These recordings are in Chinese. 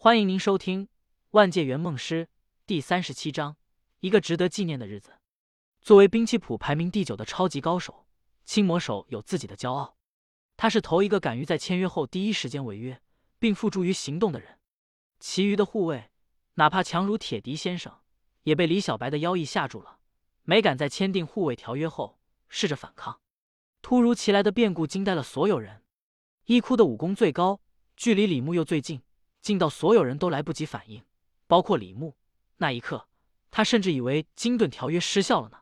欢迎您收听《万界圆梦师》第三十七章：一个值得纪念的日子。作为兵器谱排名第九的超级高手，青魔手有自己的骄傲。他是头一个敢于在签约后第一时间违约并付诸于行动的人。其余的护卫，哪怕强如铁笛先生，也被李小白的妖异吓住了，没敢在签订护卫条约后试着反抗。突如其来的变故惊呆了所有人。一哭的武功最高，距离李牧又最近，近到所有人都来不及反应，包括李牧。那一刻，他甚至以为金盾条约失效了呢。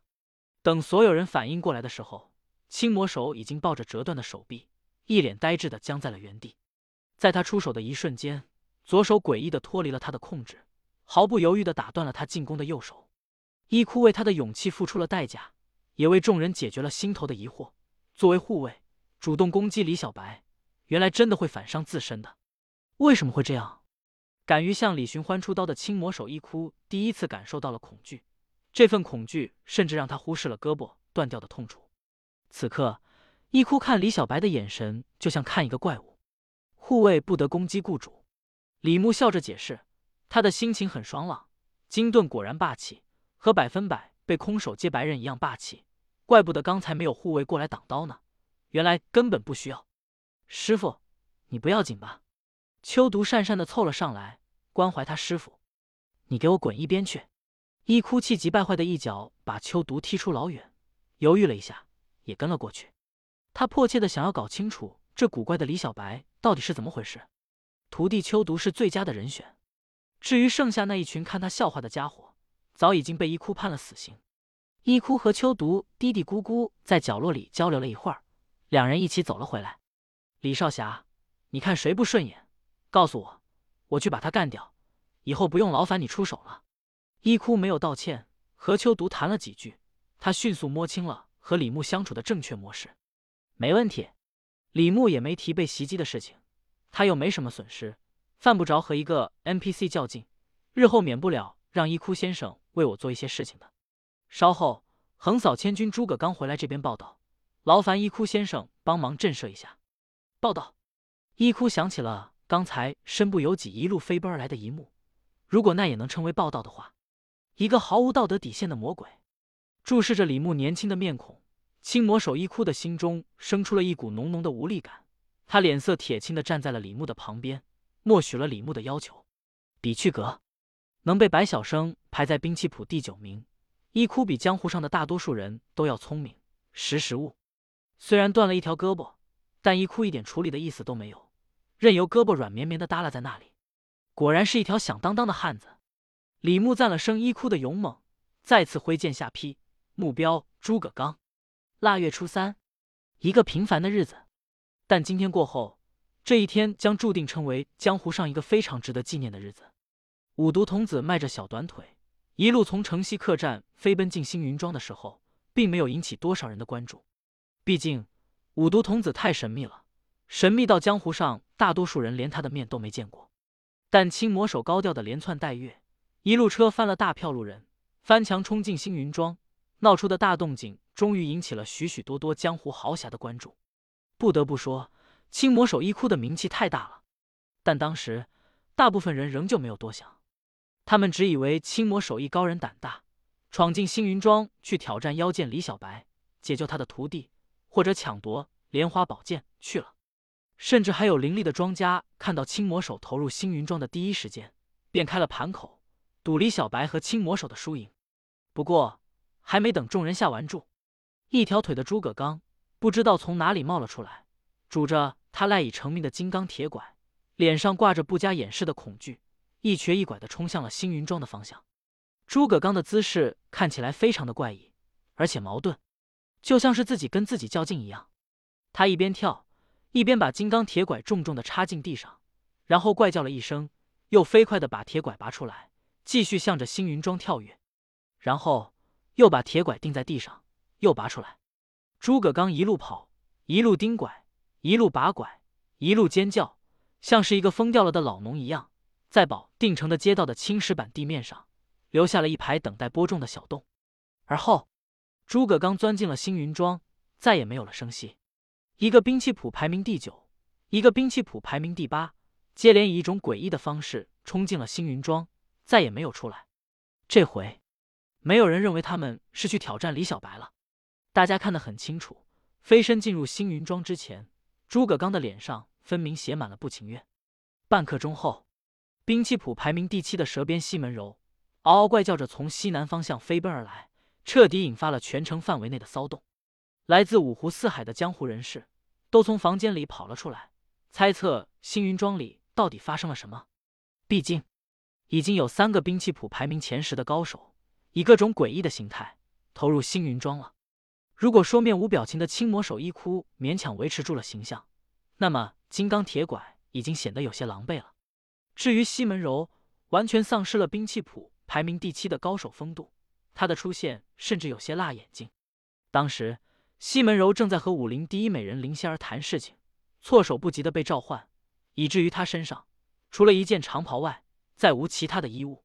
等所有人反应过来的时候，青魔手已经抱着折断的手臂，一脸呆滞的僵在了原地。在他出手的一瞬间，左手诡异的脱离了他的控制，毫不犹豫的打断了他进攻的右手。一哭为他的勇气付出了代价，也为众人解决了心头的疑惑。作为护卫，主动攻击李小白。原来真的会反伤自身的，为什么会这样？敢于向李寻欢出刀的青魔手一哭，第一次感受到了恐惧，这份恐惧甚至让他忽视了胳膊断掉的痛楚。此刻，一哭看李小白的眼神就像看一个怪物。护卫不得攻击雇主。李牧笑着解释，他的心情很爽朗。金盾果然霸气，和百分百被空手接白刃一样霸气，怪不得刚才没有护卫过来挡刀呢，原来根本不需要。师傅，你不要紧吧？秋毒讪讪的凑了上来，关怀他师傅。你给我滚一边去！一哭气急败坏的一脚把秋毒踢出老远，犹豫了一下，也跟了过去。他迫切的想要搞清楚这古怪的李小白到底是怎么回事。徒弟秋毒是最佳的人选。至于剩下那一群看他笑话的家伙，早已经被一哭判了死刑。一哭和秋毒嘀嘀咕咕在角落里交流了一会儿，两人一起走了回来。李少侠，你看谁不顺眼，告诉我，我去把他干掉。以后不用劳烦你出手了。一哭没有道歉，和秋独谈了几句，他迅速摸清了和李牧相处的正确模式。没问题，李牧也没提被袭击的事情，他又没什么损失，犯不着和一个 NPC 较劲。日后免不了让一哭先生为我做一些事情的。稍后，横扫千军诸葛刚回来这边报道，劳烦一哭先生帮忙震慑一下。报道，一哭想起了刚才身不由己一路飞奔而来的一幕。如果那也能称为报道的话，一个毫无道德底线的魔鬼，注视着李牧年轻的面孔，青魔手一哭的心中生出了一股浓浓的无力感。他脸色铁青的站在了李牧的旁边，默许了李牧的要求。比去格能被白晓生排在兵器谱第九名，一哭比江湖上的大多数人都要聪明识时务。虽然断了一条胳膊。但一哭一点处理的意思都没有，任由胳膊软绵绵的耷拉在那里。果然是一条响当当的汉子。李牧赞了声一哭的勇猛，再次挥剑下劈，目标诸葛刚。腊月初三，一个平凡的日子，但今天过后，这一天将注定成为江湖上一个非常值得纪念的日子。五毒童子迈着小短腿，一路从城西客栈飞奔进星云庄的时候，并没有引起多少人的关注，毕竟。五毒童子太神秘了，神秘到江湖上大多数人连他的面都没见过。但青魔手高调的连窜带跃，一路车翻了大票路人，翻墙冲进星云庄，闹出的大动静终于引起了许许多多江湖豪侠的关注。不得不说，青魔手一哭的名气太大了。但当时大部分人仍旧没有多想，他们只以为青魔手一高人胆大，闯进星云庄去挑战妖剑李小白，解救他的徒弟。或者抢夺莲花宝剑去了，甚至还有灵力的庄家看到青魔手投入星云庄的第一时间，便开了盘口，赌李小白和青魔手的输赢。不过，还没等众人下完注，一条腿的诸葛刚不知道从哪里冒了出来，拄着他赖以成名的金刚铁拐，脸上挂着不加掩饰的恐惧，一瘸一拐的冲向了星云庄的方向。诸葛刚的姿势看起来非常的怪异，而且矛盾。就像是自己跟自己较劲一样，他一边跳，一边把金刚铁拐重重的插进地上，然后怪叫了一声，又飞快的把铁拐拔出来，继续向着星云庄跳跃，然后又把铁拐钉在地上，又拔出来。诸葛刚一路跑，一路钉拐，一路拔拐，一路尖叫，像是一个疯掉了的老农一样，在保定城的街道的青石板地面上留下了一排等待播种的小洞，而后。诸葛刚钻进了星云庄，再也没有了声息。一个兵器谱排名第九，一个兵器谱排名第八，接连以一种诡异的方式冲进了星云庄，再也没有出来。这回，没有人认为他们是去挑战李小白了。大家看得很清楚，飞身进入星云庄之前，诸葛刚的脸上分明写满了不情愿。半刻钟后，兵器谱排名第七的蛇鞭西门柔嗷嗷怪叫着从西南方向飞奔而来，彻底引发了全城范围内的骚动。来自五湖四海的江湖人士都从房间里跑了出来，猜测星云庄里。到底发生了什么？毕竟，已经有三个兵器谱排名前十的高手，以各种诡异的形态投入星云庄了。如果说面无表情的青魔手一哭勉强维持住了形象，那么金刚铁拐已经显得有些狼狈了。至于西门柔，完全丧失了兵器谱排名第七的高手风度，他的出现甚至有些辣眼睛。当时，西门柔正在和武林第一美人林仙儿谈事情，措手不及的被召唤。以至于他身上除了一件长袍外，再无其他的衣物。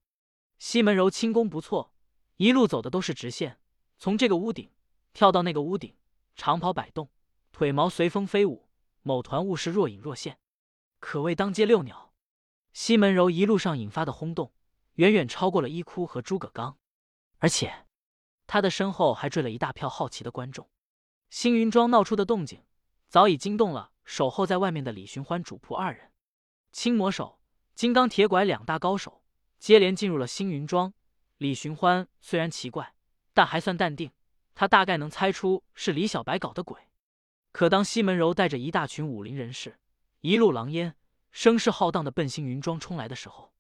西门柔轻功不错，一路走的都是直线，从这个屋顶跳到那个屋顶，长袍摆动，腿毛随风飞舞，某团雾是若隐若现，可谓当街遛鸟。西门柔一路上引发的轰动，远远超过了伊哭和诸葛刚，而且他的身后还追了一大票好奇的观众。星云庄闹出的动静，早已惊动了。守候在外面的李寻欢主仆二人，青魔手、金刚铁拐两大高手接连进入了星云庄。李寻欢虽然奇怪，但还算淡定。他大概能猜出是李小白搞的鬼。可当西门柔带着一大群武林人士一路狼烟、声势浩荡的奔星云庄冲来的时候，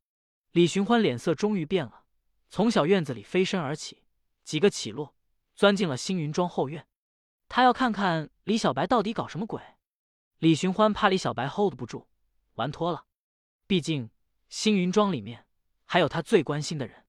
李寻欢脸色终于变了，从小院子里飞身而起，几个起落，钻进了星云庄后院。他要看看李小白到底搞什么鬼。李寻欢怕李小白 hold 不住，玩脱了。毕竟星云庄里面还有他最关心的人。